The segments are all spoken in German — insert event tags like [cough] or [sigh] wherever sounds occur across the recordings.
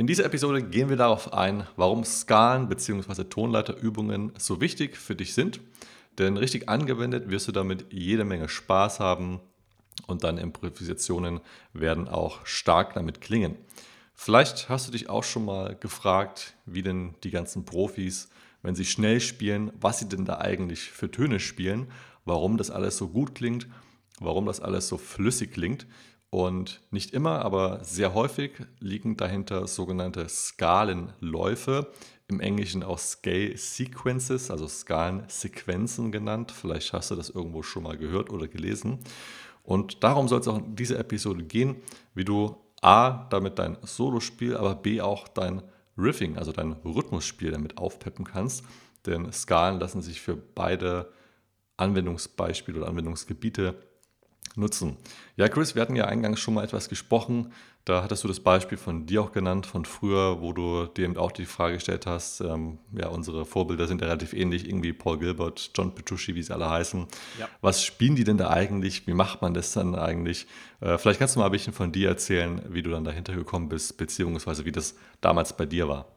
In dieser Episode gehen wir darauf ein, warum Skalen bzw. Tonleiterübungen so wichtig für dich sind. Denn richtig angewendet wirst du damit jede Menge Spaß haben und deine Improvisationen werden auch stark damit klingen. Vielleicht hast du dich auch schon mal gefragt, wie denn die ganzen Profis, wenn sie schnell spielen, was sie denn da eigentlich für Töne spielen, warum das alles so gut klingt, warum das alles so flüssig klingt. Und nicht immer, aber sehr häufig liegen dahinter sogenannte Skalenläufe, im Englischen auch Scale Sequences, also Skalensequenzen genannt. Vielleicht hast du das irgendwo schon mal gehört oder gelesen. Und darum soll es auch in dieser Episode gehen, wie du A, damit dein Solospiel, aber B auch dein Riffing, also dein Rhythmusspiel damit aufpeppen kannst. Denn Skalen lassen sich für beide Anwendungsbeispiele oder Anwendungsgebiete nutzen. Ja, Chris, wir hatten ja eingangs schon mal etwas gesprochen. Da hattest du das Beispiel von dir auch genannt, von früher, wo du dir eben auch die Frage gestellt hast, ähm, ja, unsere Vorbilder sind ja relativ ähnlich, irgendwie Paul Gilbert, John Petrucci, wie sie alle heißen. Ja. Was spielen die denn da eigentlich? Wie macht man das dann eigentlich? Äh, vielleicht kannst du mal ein bisschen von dir erzählen, wie du dann dahinter gekommen bist, beziehungsweise wie das damals bei dir war.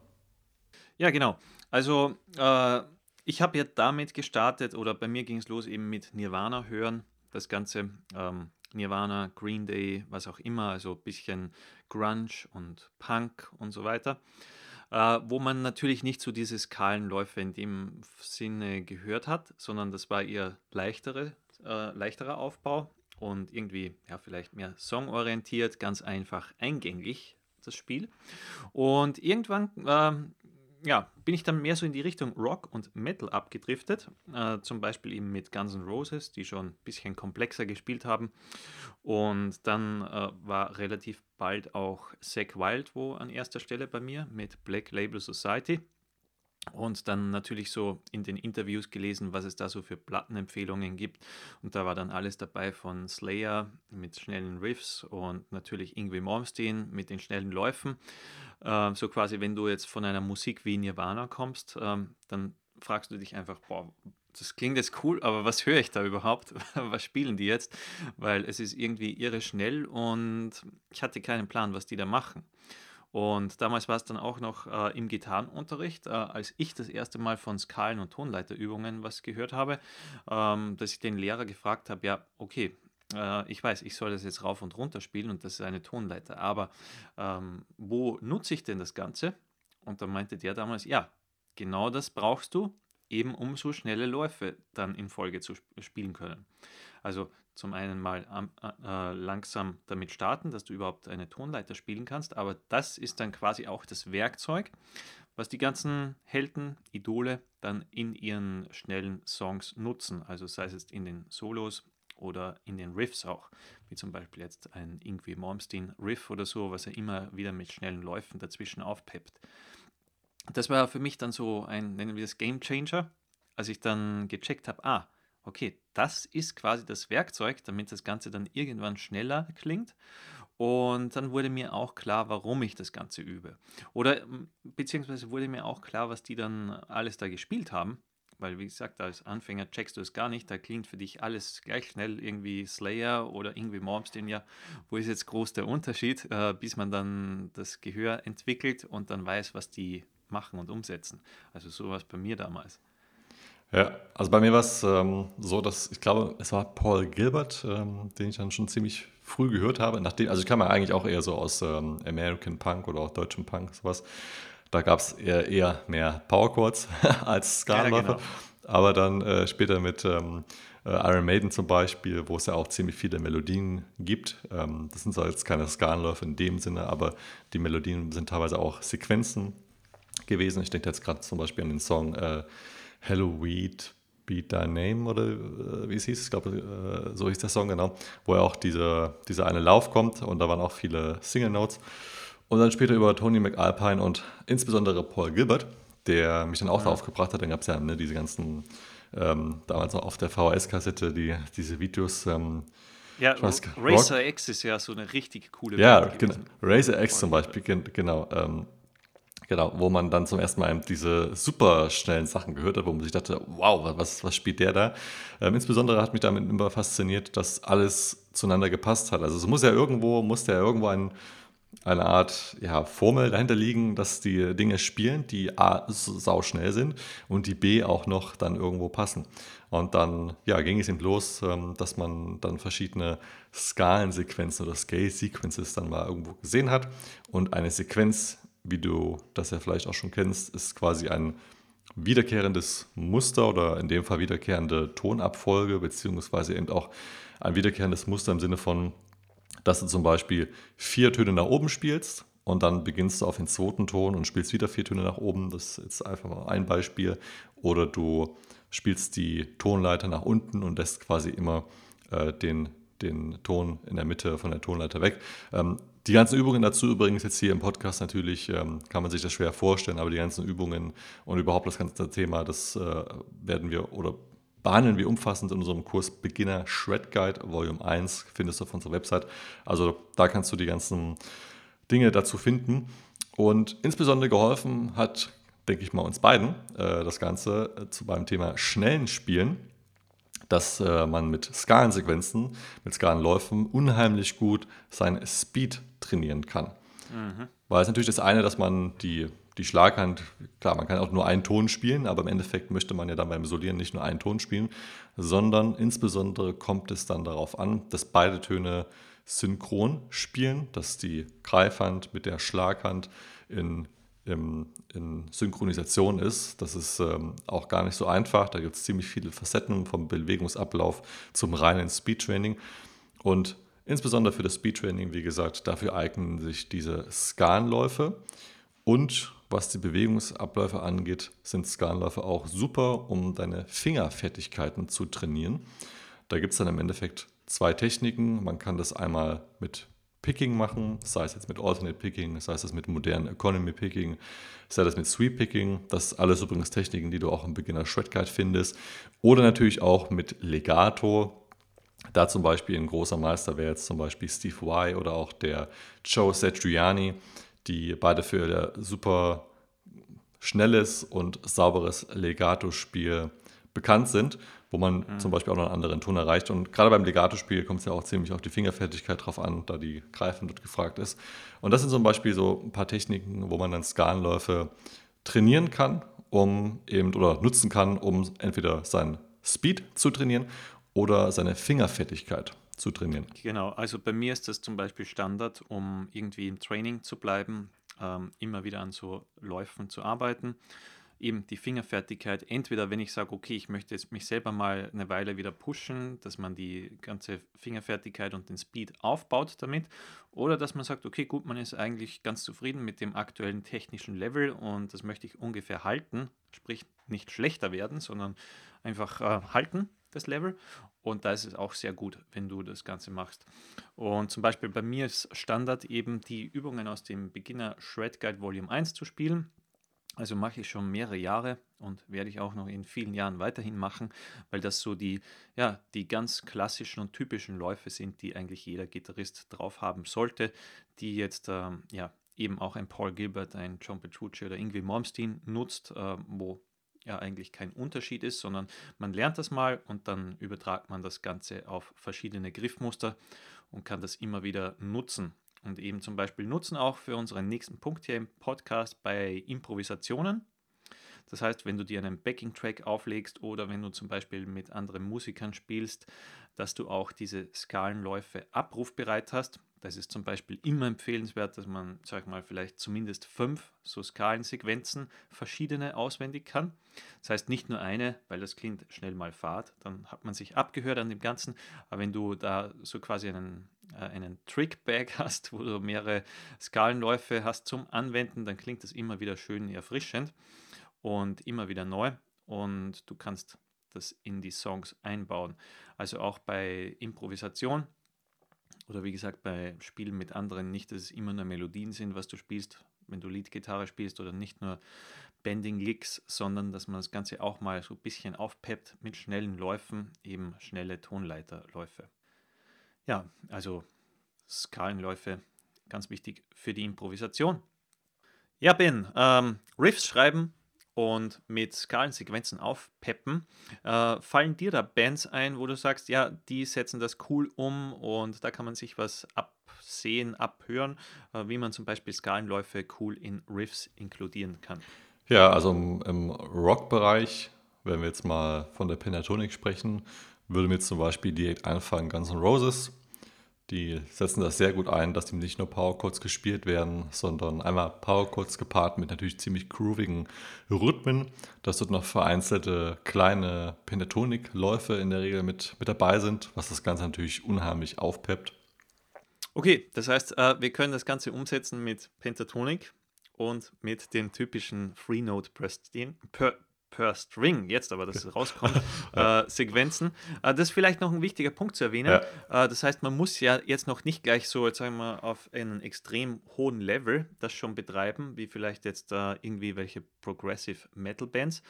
Ja, genau. Also, äh, ich habe ja damit gestartet, oder bei mir ging es los eben mit Nirvana hören das Ganze. Ähm, Nirvana, Green Day, was auch immer, also ein bisschen Grunge und Punk und so weiter. Äh, wo man natürlich nicht so diese Skalenläufe in dem Sinne gehört hat, sondern das war eher leichtere, äh, leichterer Aufbau und irgendwie ja, vielleicht mehr songorientiert, ganz einfach eingänglich das Spiel. Und irgendwann äh, ja, bin ich dann mehr so in die Richtung Rock und Metal abgedriftet. Äh, zum Beispiel eben mit Guns N' Roses, die schon ein bisschen komplexer gespielt haben. Und dann äh, war relativ bald auch Zack Wild wo an erster Stelle bei mir mit Black Label Society. Und dann natürlich so in den Interviews gelesen, was es da so für Plattenempfehlungen gibt. Und da war dann alles dabei von Slayer mit schnellen Riffs und natürlich Ingwie Malmsteen mit den schnellen Läufen. Ähm, so quasi, wenn du jetzt von einer Musik wie Nirvana kommst, ähm, dann fragst du dich einfach, boah, das klingt jetzt cool, aber was höre ich da überhaupt? [laughs] was spielen die jetzt? Weil es ist irgendwie irre schnell und ich hatte keinen Plan, was die da machen. Und damals war es dann auch noch äh, im Gitarrenunterricht, äh, als ich das erste Mal von Skalen- und Tonleiterübungen was gehört habe, ähm, dass ich den Lehrer gefragt habe, ja, okay, äh, ich weiß, ich soll das jetzt rauf und runter spielen und das ist eine Tonleiter, aber ähm, wo nutze ich denn das Ganze? Und dann meinte der damals, ja, genau das brauchst du, eben um so schnelle Läufe dann in Folge zu spielen können. Also zum einen mal äh, langsam damit starten, dass du überhaupt eine Tonleiter spielen kannst, aber das ist dann quasi auch das Werkzeug, was die ganzen Helden, Idole dann in ihren schnellen Songs nutzen. Also sei es jetzt in den Solos oder in den Riffs auch, wie zum Beispiel jetzt ein Ingwie Malmsteen Riff oder so, was er immer wieder mit schnellen Läufen dazwischen aufpeppt. Das war für mich dann so ein, nennen wir es Game Changer, als ich dann gecheckt habe, ah, okay, das ist quasi das Werkzeug, damit das Ganze dann irgendwann schneller klingt. Und dann wurde mir auch klar, warum ich das Ganze übe. Oder beziehungsweise wurde mir auch klar, was die dann alles da gespielt haben. Weil, wie gesagt, als Anfänger checkst du es gar nicht. Da klingt für dich alles gleich schnell, irgendwie Slayer oder irgendwie Malmsteen. Ja, wo ist jetzt groß der Unterschied, äh, bis man dann das Gehör entwickelt und dann weiß, was die machen und umsetzen. Also so war es bei mir damals. Ja, also bei mir war es ähm, so, dass ich glaube, es war Paul Gilbert, ähm, den ich dann schon ziemlich früh gehört habe. Nachdem, also ich kam ja eigentlich auch eher so aus ähm, American Punk oder auch deutschem Punk, sowas. Da gab es eher, eher mehr Power Chords [laughs] als Skalenläufe. Ja, genau. Aber dann äh, später mit ähm, äh, Iron Maiden zum Beispiel, wo es ja auch ziemlich viele Melodien gibt. Ähm, das sind zwar jetzt keine Skalenläufe in dem Sinne, aber die Melodien sind teilweise auch Sequenzen gewesen. Ich denke jetzt gerade zum Beispiel an den Song äh, Hello Weed, Beat Thy Name oder äh, wie es hieß, ich glaube, äh, so hieß der Song genau, wo ja auch dieser, dieser eine Lauf kommt und da waren auch viele Single Notes. Und dann später über Tony McAlpine und insbesondere Paul Gilbert, der mich dann auch ja. darauf gebracht hat. Dann gab es ja ne, diese ganzen, ähm, damals noch auf der VHS-Kassette, die, diese Videos. Ähm, ja, weiß, Racer Rock. X ist ja so eine richtig coole Ja, genau. Racer X zum Beispiel, genau. Ähm, genau, wo man dann zum ersten Mal diese super schnellen Sachen gehört hat, wo man sich dachte, wow, was, was spielt der da? Ähm, insbesondere hat mich damit immer fasziniert, dass alles zueinander gepasst hat. Also es muss ja irgendwo, muss ja irgendwo ein eine Art ja, Formel dahinter liegen, dass die Dinge spielen, die A sau schnell sind und die B auch noch dann irgendwo passen. Und dann ja, ging es eben los, ähm, dass man dann verschiedene Skalensequenzen oder Scale-Sequences dann mal irgendwo gesehen hat. Und eine Sequenz, wie du das ja vielleicht auch schon kennst, ist quasi ein wiederkehrendes Muster oder in dem Fall wiederkehrende Tonabfolge, beziehungsweise eben auch ein wiederkehrendes Muster im Sinne von, dass du zum Beispiel vier Töne nach oben spielst und dann beginnst du auf den zweiten Ton und spielst wieder vier Töne nach oben. Das ist jetzt einfach mal ein Beispiel. Oder du spielst die Tonleiter nach unten und lässt quasi immer äh, den, den Ton in der Mitte von der Tonleiter weg. Ähm, die ganzen Übungen dazu übrigens jetzt hier im Podcast natürlich ähm, kann man sich das schwer vorstellen, aber die ganzen Übungen und überhaupt das ganze Thema, das äh, werden wir oder behandeln wir umfassend in unserem Kurs Beginner Shred Guide Volume 1, findest du auf unserer Website. Also da kannst du die ganzen Dinge dazu finden. Und insbesondere geholfen hat, denke ich mal, uns beiden äh, das Ganze äh, zu beim Thema schnellen Spielen, dass äh, man mit Skalensequenzen, mit Skalenläufen unheimlich gut sein Speed trainieren kann. Mhm. Weil es natürlich das eine, dass man die die Schlaghand, klar, man kann auch nur einen Ton spielen, aber im Endeffekt möchte man ja dann beim Solieren nicht nur einen Ton spielen, sondern insbesondere kommt es dann darauf an, dass beide Töne synchron spielen, dass die Greifhand mit der Schlaghand in, in, in Synchronisation ist. Das ist ähm, auch gar nicht so einfach. Da gibt es ziemlich viele Facetten vom Bewegungsablauf zum reinen Speedtraining. Und insbesondere für das Speedtraining, wie gesagt, dafür eignen sich diese Skanläufe. Und was die Bewegungsabläufe angeht, sind Skanläufe auch super, um deine Fingerfertigkeiten zu trainieren. Da gibt es dann im Endeffekt zwei Techniken. Man kann das einmal mit Picking machen, sei es jetzt mit Alternate Picking, sei es mit modernen Economy Picking, sei es mit Sweep Picking. Das alles übrigens Techniken, die du auch im Beginner Shred Guide findest. Oder natürlich auch mit Legato. Da zum Beispiel ein großer Meister wäre jetzt zum Beispiel Steve Y oder auch der Joe Satriani die beide für super schnelles und sauberes Legato-Spiel bekannt sind, wo man mhm. zum Beispiel auch noch einen anderen Ton erreicht. Und gerade beim Legato-Spiel kommt es ja auch ziemlich auf die Fingerfertigkeit drauf an, da die Greifen dort gefragt ist. Und das sind zum Beispiel so ein paar Techniken, wo man dann Skalenläufe trainieren kann, um eben oder nutzen kann, um entweder seinen Speed zu trainieren oder seine Fingerfertigkeit zu trainieren. Genau, also bei mir ist das zum Beispiel Standard, um irgendwie im Training zu bleiben, ähm, immer wieder an so Läufen zu arbeiten. Eben die Fingerfertigkeit, entweder wenn ich sage, okay, ich möchte jetzt mich selber mal eine Weile wieder pushen, dass man die ganze Fingerfertigkeit und den Speed aufbaut damit, oder dass man sagt, okay, gut, man ist eigentlich ganz zufrieden mit dem aktuellen technischen Level und das möchte ich ungefähr halten, sprich nicht schlechter werden, sondern einfach äh, halten das Level. Und da ist es auch sehr gut, wenn du das Ganze machst. Und zum Beispiel bei mir ist Standard eben die Übungen aus dem Beginner Shred Guide Volume 1 zu spielen. Also mache ich schon mehrere Jahre und werde ich auch noch in vielen Jahren weiterhin machen, weil das so die, ja, die ganz klassischen und typischen Läufe sind, die eigentlich jeder Gitarrist drauf haben sollte, die jetzt ähm, ja, eben auch ein Paul Gilbert, ein John Petrucci oder Ingwie Malmsteen nutzt, äh, wo ja eigentlich kein Unterschied ist, sondern man lernt das mal und dann übertragt man das Ganze auf verschiedene Griffmuster und kann das immer wieder nutzen. Und eben zum Beispiel nutzen auch für unseren nächsten Punkt hier im Podcast bei Improvisationen. Das heißt, wenn du dir einen Backing-Track auflegst oder wenn du zum Beispiel mit anderen Musikern spielst, dass du auch diese Skalenläufe abrufbereit hast. Das ist zum Beispiel immer empfehlenswert, dass man, sag mal, vielleicht zumindest fünf so Skalensequenzen verschiedene auswendig kann. Das heißt nicht nur eine, weil das klingt schnell mal fad, dann hat man sich abgehört an dem Ganzen. Aber wenn du da so quasi einen, einen Trickbag [laughs] hast, wo du mehrere Skalenläufe hast zum Anwenden, dann klingt das immer wieder schön erfrischend und immer wieder neu. Und du kannst das in die Songs einbauen. Also auch bei Improvisation oder wie gesagt bei Spielen mit anderen nicht, dass es immer nur Melodien sind, was du spielst, wenn du Leadgitarre spielst oder nicht nur Bending Licks, sondern dass man das Ganze auch mal so ein bisschen aufpeppt mit schnellen Läufen, eben schnelle Tonleiterläufe. Ja, also Skalenläufe, ganz wichtig für die Improvisation. Ja, Ben, ähm, Riffs schreiben und mit Skalensequenzen aufpeppen. Äh, fallen dir da Bands ein, wo du sagst, ja, die setzen das cool um und da kann man sich was absehen, abhören, äh, wie man zum Beispiel Skalenläufe cool in Riffs inkludieren kann? Ja, also im, im Rock-Bereich, wenn wir jetzt mal von der Pentatonic sprechen, würde mir zum Beispiel direkt einfallen Guns N' Roses. Die setzen das sehr gut ein, dass die nicht nur Powerchords gespielt werden, sondern einmal Powerchords gepaart mit natürlich ziemlich groovigen Rhythmen, dass dort noch vereinzelte kleine Pentatonik-Läufe in der Regel mit, mit dabei sind, was das Ganze natürlich unheimlich aufpeppt. Okay, das heißt, äh, wir können das Ganze umsetzen mit Pentatonik und mit den typischen Free Note per, per, String, jetzt aber, dass [laughs] es rauskommt, [laughs] äh, Sequenzen. Äh, das ist vielleicht noch ein wichtiger Punkt zu erwähnen. Ja. Äh, das heißt, man muss ja jetzt noch nicht gleich so, jetzt sagen wir, auf einem extrem hohen Level das schon betreiben, wie vielleicht jetzt äh, irgendwie welche Progressive Metal Bands,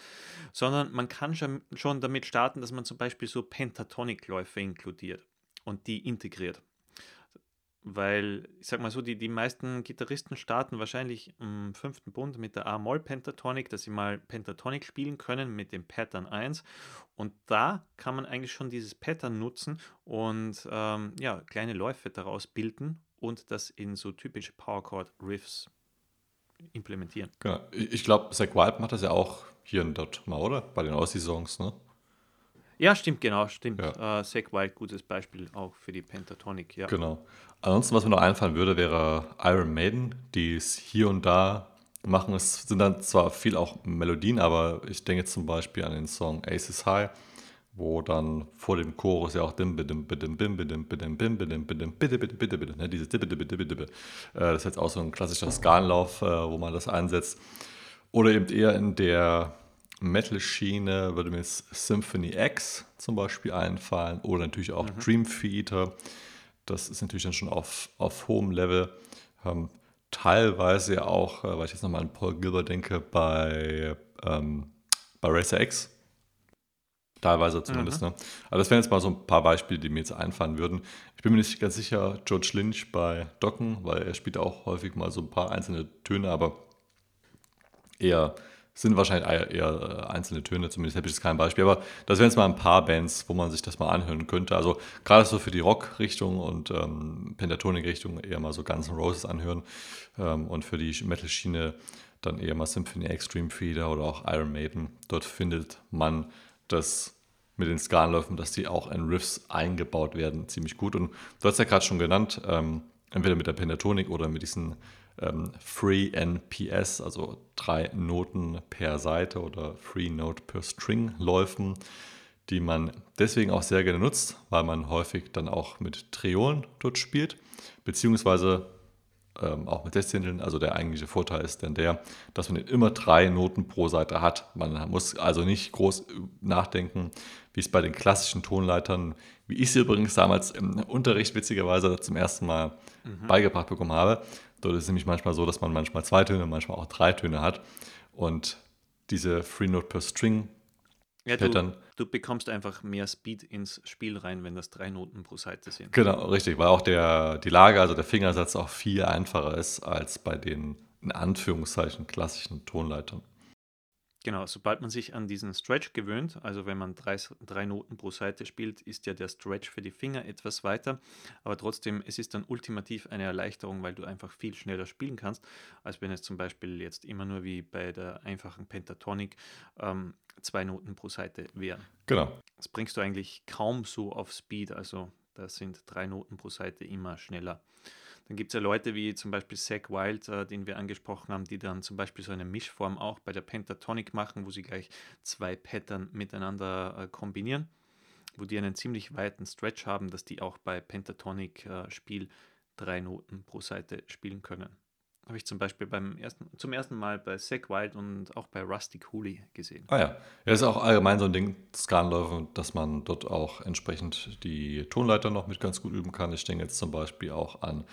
sondern man kann schon, schon damit starten, dass man zum Beispiel so Pentatonic-Läufe inkludiert und die integriert. Weil, ich sag mal so, die, die meisten Gitarristen starten wahrscheinlich im fünften Bund mit der A-Moll-Pentatonik, dass sie mal Pentatonik spielen können mit dem Pattern 1. Und da kann man eigentlich schon dieses Pattern nutzen und ähm, ja, kleine Läufe daraus bilden und das in so typische Powerchord-Riffs implementieren. Genau. Ich glaube, Zach Wild macht das ja auch hier und dort mal, oder? Bei den Aussie-Songs, ne? Ja, stimmt, genau, stimmt. Ja. Äh, Zach Wild, gutes Beispiel auch für die Pentatonic, ja. Genau. Ansonsten, was mir noch einfallen würde, wäre Iron Maiden, die es hier und da machen. Es sind dann zwar viel auch Melodien, aber ich denke zum Beispiel an den Song Aces High, wo dann vor dem Chorus ja auch dim bidim bidim bim bidim bidim bim bidim bidim bitte bitte bitte bitte ne dieses bitte bitte bitte bitte das ist jetzt auch so ein klassischer Skalenlauf wo man das einsetzt oder eben eher in der Metal-Schiene würde mir jetzt Symphony X zum Beispiel einfallen oder natürlich auch mhm. Dream Theater. Das ist natürlich dann schon auf, auf hohem Level. Ähm, teilweise ja auch, äh, weil ich jetzt nochmal an Paul Gilbert denke, bei, ähm, bei Racer X. Teilweise zumindest. Mhm. Ne? Aber das wären jetzt mal so ein paar Beispiele, die mir jetzt einfallen würden. Ich bin mir nicht ganz sicher, George Lynch bei Docken, weil er spielt auch häufig mal so ein paar einzelne Töne, aber eher sind wahrscheinlich eher äh, einzelne Töne, zumindest habe ich jetzt kein Beispiel. Aber das wären jetzt mal ein paar Bands, wo man sich das mal anhören könnte. Also gerade so für die Rock-Richtung und ähm, Pentatonik-Richtung eher mal so Guns N' Roses anhören ähm, und für die Metal-Schiene dann eher mal Symphony Extreme Feeder oder auch Iron Maiden. Dort findet man das mit den Skalenläufen, dass die auch in Riffs eingebaut werden, ziemlich gut. Und du hast ja gerade schon genannt, ähm, entweder mit der Pentatonik oder mit diesen ähm, Free NPS, also drei Noten per Seite oder Free Note per String Läufen, die man deswegen auch sehr gerne nutzt, weil man häufig dann auch mit Triolen dort spielt, beziehungsweise ähm, auch mit Sechzehnteln. Also der eigentliche Vorteil ist dann der, dass man immer drei Noten pro Seite hat. Man muss also nicht groß nachdenken, wie es bei den klassischen Tonleitern, wie ich sie übrigens damals im Unterricht witzigerweise zum ersten Mal mhm. beigebracht bekommen habe, Dort ist es nämlich manchmal so, dass man manchmal zwei Töne, manchmal auch drei Töne hat. Und diese Free Note per String ja, du, du, bekommst einfach mehr Speed ins Spiel rein, wenn das drei Noten pro Seite sind. Genau, richtig, weil auch der, die Lage, also der Fingersatz auch viel einfacher ist als bei den in Anführungszeichen klassischen Tonleitern. Genau, sobald man sich an diesen Stretch gewöhnt, also wenn man drei, drei Noten pro Seite spielt, ist ja der Stretch für die Finger etwas weiter. Aber trotzdem, es ist dann ultimativ eine Erleichterung, weil du einfach viel schneller spielen kannst, als wenn es zum Beispiel jetzt immer nur wie bei der einfachen Pentatonik ähm, zwei Noten pro Seite wären. Genau. Das bringst du eigentlich kaum so auf Speed, also da sind drei Noten pro Seite immer schneller. Dann gibt es ja Leute wie zum Beispiel Zach Wild, äh, den wir angesprochen haben, die dann zum Beispiel so eine Mischform auch bei der Pentatonic machen, wo sie gleich zwei Pattern miteinander äh, kombinieren, wo die einen ziemlich weiten Stretch haben, dass die auch bei Pentatonic-Spiel äh, drei Noten pro Seite spielen können. Habe ich zum Beispiel beim ersten, zum ersten Mal bei Zack Wild und auch bei Rusty Cooley gesehen. Ah ja. Ja, ist auch allgemein so ein Ding, Skanläufe, dass man dort auch entsprechend die Tonleiter noch mit ganz gut üben kann. Ich denke jetzt zum Beispiel auch an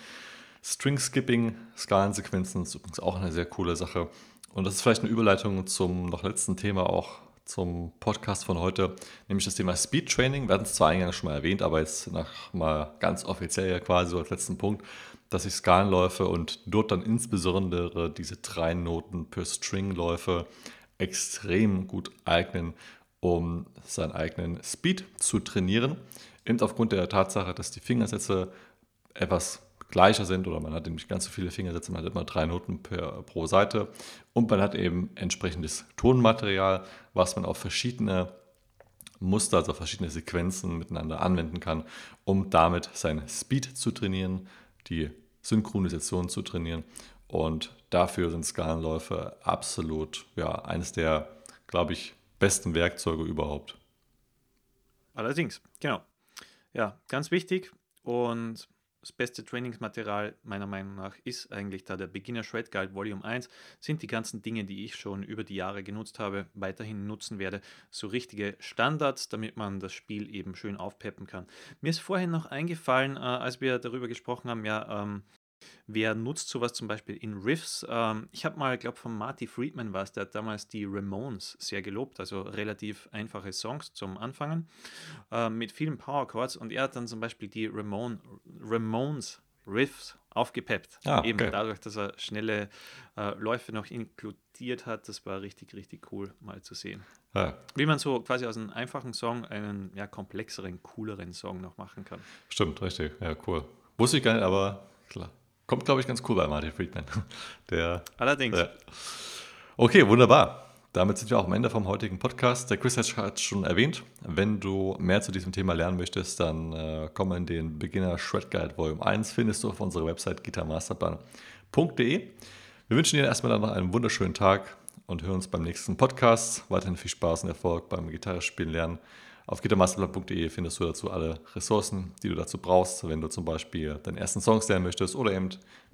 String Skipping, Skalensequenzen, ist übrigens auch eine sehr coole Sache. Und das ist vielleicht eine Überleitung zum noch letzten Thema auch zum Podcast von heute, nämlich das Thema Speed Training. Wir hatten es zwar eingangs schon mal erwähnt, aber jetzt nach mal ganz offiziell ja quasi so als letzten Punkt dass ich Skalenläufe und dort dann insbesondere diese drei Noten per String-Läufe extrem gut eignen, um seinen eigenen Speed zu trainieren. Eben aufgrund der Tatsache, dass die Fingersätze etwas gleicher sind oder man hat nicht ganz so viele Fingersätze, man hat immer drei Noten per, pro Seite und man hat eben entsprechendes Tonmaterial, was man auf verschiedene Muster, also verschiedene Sequenzen miteinander anwenden kann, um damit seinen Speed zu trainieren, die Synchronisation zu trainieren und dafür sind Skalenläufe absolut ja, eines der, glaube ich, besten Werkzeuge überhaupt. Allerdings, genau. Ja, ganz wichtig und das beste Trainingsmaterial meiner Meinung nach ist eigentlich da der Beginner Shred Guide Volume 1, sind die ganzen Dinge, die ich schon über die Jahre genutzt habe, weiterhin nutzen werde, so richtige Standards, damit man das Spiel eben schön aufpeppen kann. Mir ist vorhin noch eingefallen, äh, als wir darüber gesprochen haben, ja, ähm, Wer nutzt sowas zum Beispiel in Riffs? Ähm, ich habe mal, glaube von Marty Friedman war es, der hat damals die Ramones sehr gelobt, also relativ einfache Songs zum Anfangen äh, mit vielen Power Chords und er hat dann zum Beispiel die Ramone, Ramones Riffs aufgepeppt. Ah, Eben dadurch, dass er schnelle äh, Läufe noch inkludiert hat, das war richtig, richtig cool mal zu sehen. Ja. Wie man so quasi aus einem einfachen Song einen ja, komplexeren, cooleren Song noch machen kann. Stimmt, richtig. Ja, cool. Wusste ich gar nicht, aber klar. Kommt, glaube ich, ganz cool bei Martin Friedman. [laughs] Der, Allerdings. Der. Okay, wunderbar. Damit sind wir auch am Ende vom heutigen Podcast. Der Chris hat es schon erwähnt. Wenn du mehr zu diesem Thema lernen möchtest, dann äh, komm in den Beginner Shred Guide Volume 1. Findest du auf unserer Website gitarmasterplan.de. Wir wünschen dir erstmal dann noch einen wunderschönen Tag und hören uns beim nächsten Podcast. Weiterhin viel Spaß und Erfolg beim Gitarrespielen lernen. Auf gitarmasterplan.de findest du dazu alle Ressourcen, die du dazu brauchst, wenn du zum Beispiel deinen ersten Song lernen möchtest oder eben,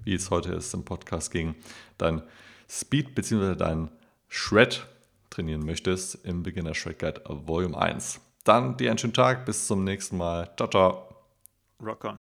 wie es heute ist im Podcast ging, dein Speed bzw. dein Shred trainieren möchtest im Beginner Shred Guide Volume 1. Dann dir einen schönen Tag, bis zum nächsten Mal. Ciao, ciao. Rock on.